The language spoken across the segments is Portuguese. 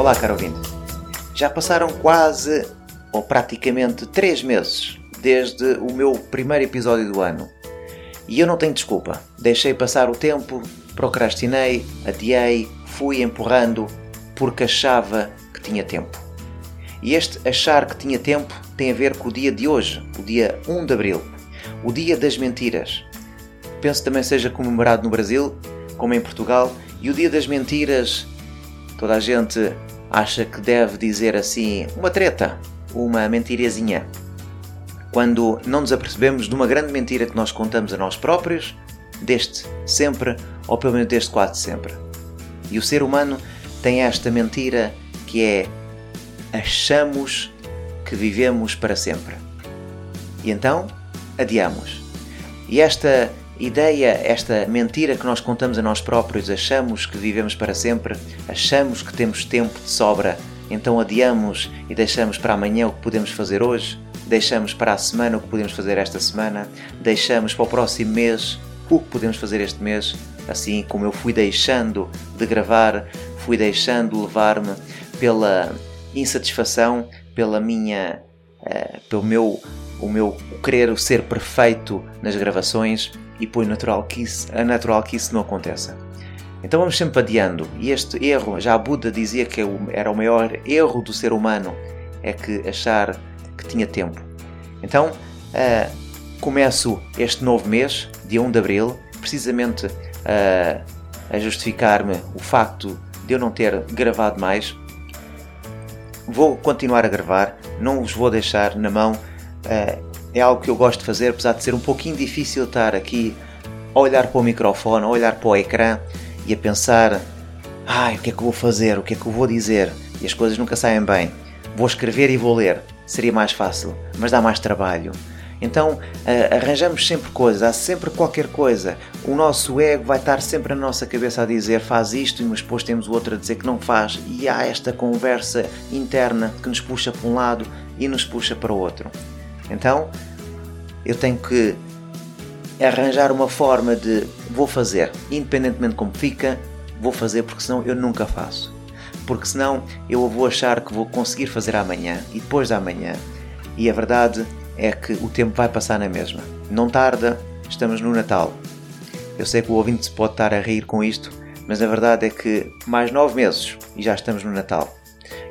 Olá, caro ouvinte. Já passaram quase, ou praticamente, três meses desde o meu primeiro episódio do ano. E eu não tenho desculpa. Deixei passar o tempo, procrastinei, adiei, fui empurrando porque achava que tinha tempo. E este achar que tinha tempo tem a ver com o dia de hoje, o dia 1 de abril, o dia das mentiras. Penso também seja comemorado no Brasil, como em Portugal, e o dia das mentiras, toda a gente acha que deve dizer assim uma treta, uma mentirazinha. Quando não nos apercebemos de uma grande mentira que nós contamos a nós próprios, deste sempre, ou pelo menos deste quase sempre. E o ser humano tem esta mentira que é achamos que vivemos para sempre. E então adiamos. E esta ideia, esta mentira que nós contamos a nós próprios, achamos que vivemos para sempre, achamos que temos tempo de sobra, então adiamos e deixamos para amanhã o que podemos fazer hoje, deixamos para a semana o que podemos fazer esta semana, deixamos para o próximo mês o que podemos fazer este mês, assim como eu fui deixando de gravar, fui deixando levar-me pela insatisfação, pela minha, uh, pelo meu, o meu querer ser perfeito nas gravações e põe natural que isso, é natural que isso não aconteça. Então vamos sempre adiando. E este erro, já Buda dizia que era o maior erro do ser humano, é que achar que tinha tempo. Então uh, começo este novo mês, dia 1 de Abril, precisamente uh, a justificar-me o facto de eu não ter gravado mais. Vou continuar a gravar, não vos vou deixar na mão. Uh, é algo que eu gosto de fazer, apesar de ser um pouquinho difícil estar aqui a olhar para o microfone, a olhar para o ecrã e a pensar: ai, o que é que eu vou fazer? O que é que eu vou dizer? E as coisas nunca saem bem. Vou escrever e vou ler. Seria mais fácil, mas dá mais trabalho. Então arranjamos sempre coisas, há sempre qualquer coisa. O nosso ego vai estar sempre na nossa cabeça a dizer faz isto, mas depois temos o outro a dizer que não faz, e há esta conversa interna que nos puxa para um lado e nos puxa para o outro. Então eu tenho que arranjar uma forma de vou fazer, independentemente como fica, vou fazer porque senão eu nunca faço. Porque senão eu vou achar que vou conseguir fazer amanhã e depois da amanhã. E a verdade é que o tempo vai passar na mesma. Não tarda, estamos no Natal. Eu sei que o ouvinte se pode estar a rir com isto, mas a verdade é que mais nove meses e já estamos no Natal.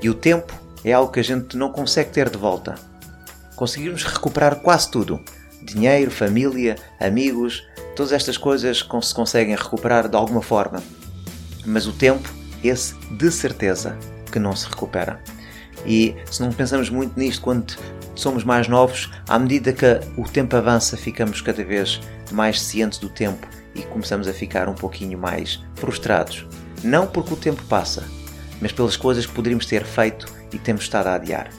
E o tempo é algo que a gente não consegue ter de volta conseguirmos recuperar quase tudo. Dinheiro, família, amigos, todas estas coisas se conseguem recuperar de alguma forma. Mas o tempo, esse de certeza que não se recupera. E se não pensamos muito nisto quando somos mais novos, à medida que o tempo avança, ficamos cada vez mais cientes do tempo e começamos a ficar um pouquinho mais frustrados. Não porque o tempo passa, mas pelas coisas que poderíamos ter feito e temos estado a adiar.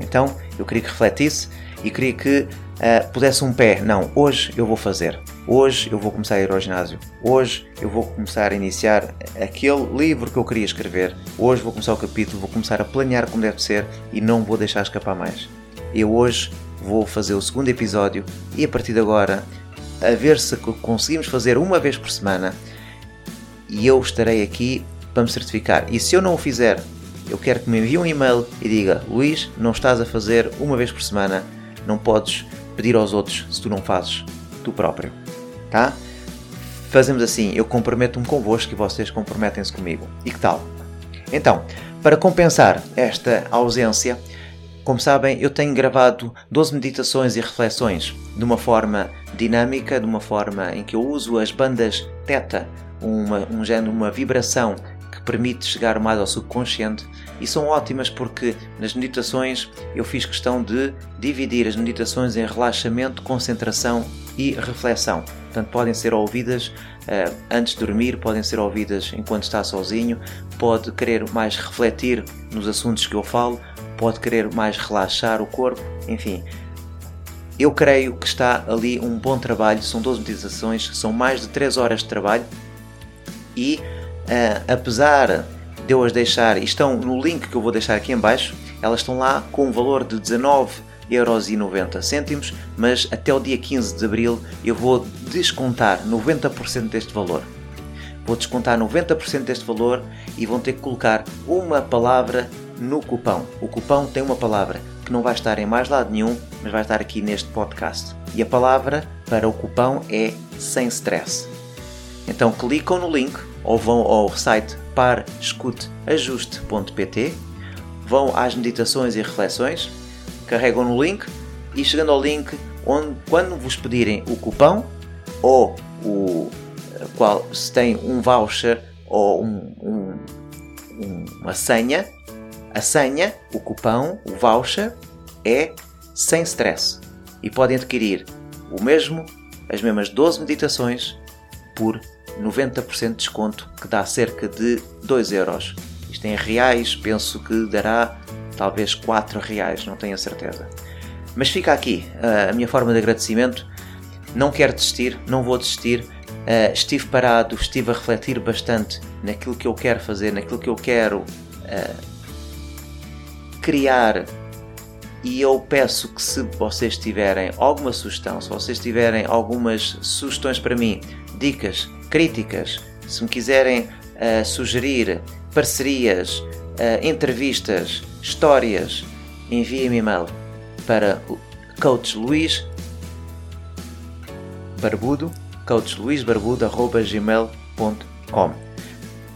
Então eu queria que refletisse e queria que uh, pudesse um pé. Não, hoje eu vou fazer. Hoje eu vou começar a ir ao ginásio. Hoje eu vou começar a iniciar aquele livro que eu queria escrever. Hoje vou começar o capítulo, vou começar a planear como deve ser e não vou deixar escapar mais. Eu hoje vou fazer o segundo episódio e a partir de agora a ver se conseguimos fazer uma vez por semana e eu estarei aqui para me certificar. E se eu não o fizer eu quero que me envie um e-mail e diga: Luís, não estás a fazer uma vez por semana, não podes pedir aos outros se tu não fazes tu próprio. Tá? Fazemos assim: eu comprometo-me convosco e vocês comprometem-se comigo. E que tal? Então, para compensar esta ausência, como sabem, eu tenho gravado 12 meditações e reflexões de uma forma dinâmica, de uma forma em que eu uso as bandas teta, uma, um género, uma vibração permite chegar mais ao subconsciente e são ótimas porque nas meditações eu fiz questão de dividir as meditações em relaxamento, concentração e reflexão. Portanto, podem ser ouvidas uh, antes de dormir, podem ser ouvidas enquanto está sozinho, pode querer mais refletir nos assuntos que eu falo, pode querer mais relaxar o corpo, enfim. Eu creio que está ali um bom trabalho, são 12 meditações, são mais de 3 horas de trabalho e uh, apesar de eu as deixar, estão no link que eu vou deixar aqui em baixo, elas estão lá com um valor de 19,90€, mas até o dia 15 de Abril eu vou descontar 90% deste valor. Vou descontar 90% deste valor e vão ter que colocar uma palavra no cupão. O cupão tem uma palavra que não vai estar em mais lado nenhum, mas vai estar aqui neste podcast. E a palavra para o cupão é sem stress. Então clicam no link ou vão ao site parescuteajuste.pt, vão às meditações e reflexões, carregam no link e chegando ao link, onde, quando vos pedirem o cupão ou o qual se tem um voucher ou um, um, uma senha, a senha, o cupão, o voucher é sem stress e podem adquirir o mesmo, as mesmas 12 meditações por 90% de desconto, que dá cerca de 2 euros. Isto em reais, penso que dará talvez 4 reais, não tenho a certeza. Mas fica aqui a minha forma de agradecimento. Não quero desistir, não vou desistir. Uh, estive parado, estive a refletir bastante naquilo que eu quero fazer, naquilo que eu quero uh, criar. E eu peço que, se vocês tiverem alguma sugestão, se vocês tiverem algumas sugestões para mim, dicas, críticas, se me quiserem uh, sugerir parcerias, uh, entrevistas, histórias, enviem-me e-mail para coach Luís Barbudo, coachluisbarbudo.gmail.com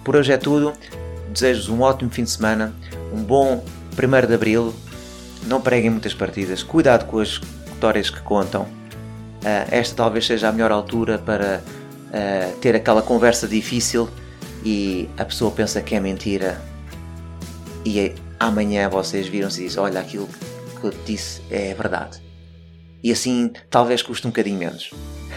Por hoje é tudo. Desejo-vos um ótimo fim de semana, um bom 1 de Abril. Não preguem muitas partidas, cuidado com as vitórias que contam. Uh, esta talvez seja a melhor altura para uh, ter aquela conversa difícil e a pessoa pensa que é mentira e amanhã vocês viram-se e dizem olha aquilo que eu te disse é verdade. E assim talvez custe um bocadinho menos.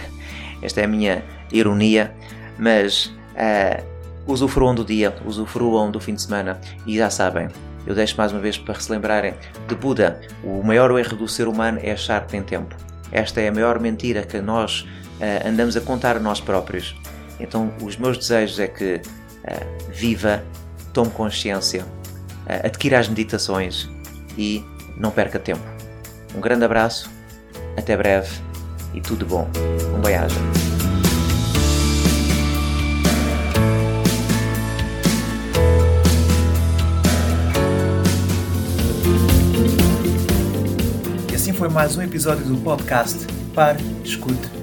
Esta é a minha ironia mas uh, usufruam do dia usufruam do fim de semana e já sabem eu deixo mais uma vez para se lembrarem de Buda. O maior erro do ser humano é achar que tem tempo. Esta é a maior mentira que nós uh, andamos a contar a nós próprios. Então, os meus desejos é que uh, viva, tome consciência, uh, adquira as meditações e não perca tempo. Um grande abraço, até breve e tudo bom. Um beijo. E assim foi mais um episódio do podcast Par, Escute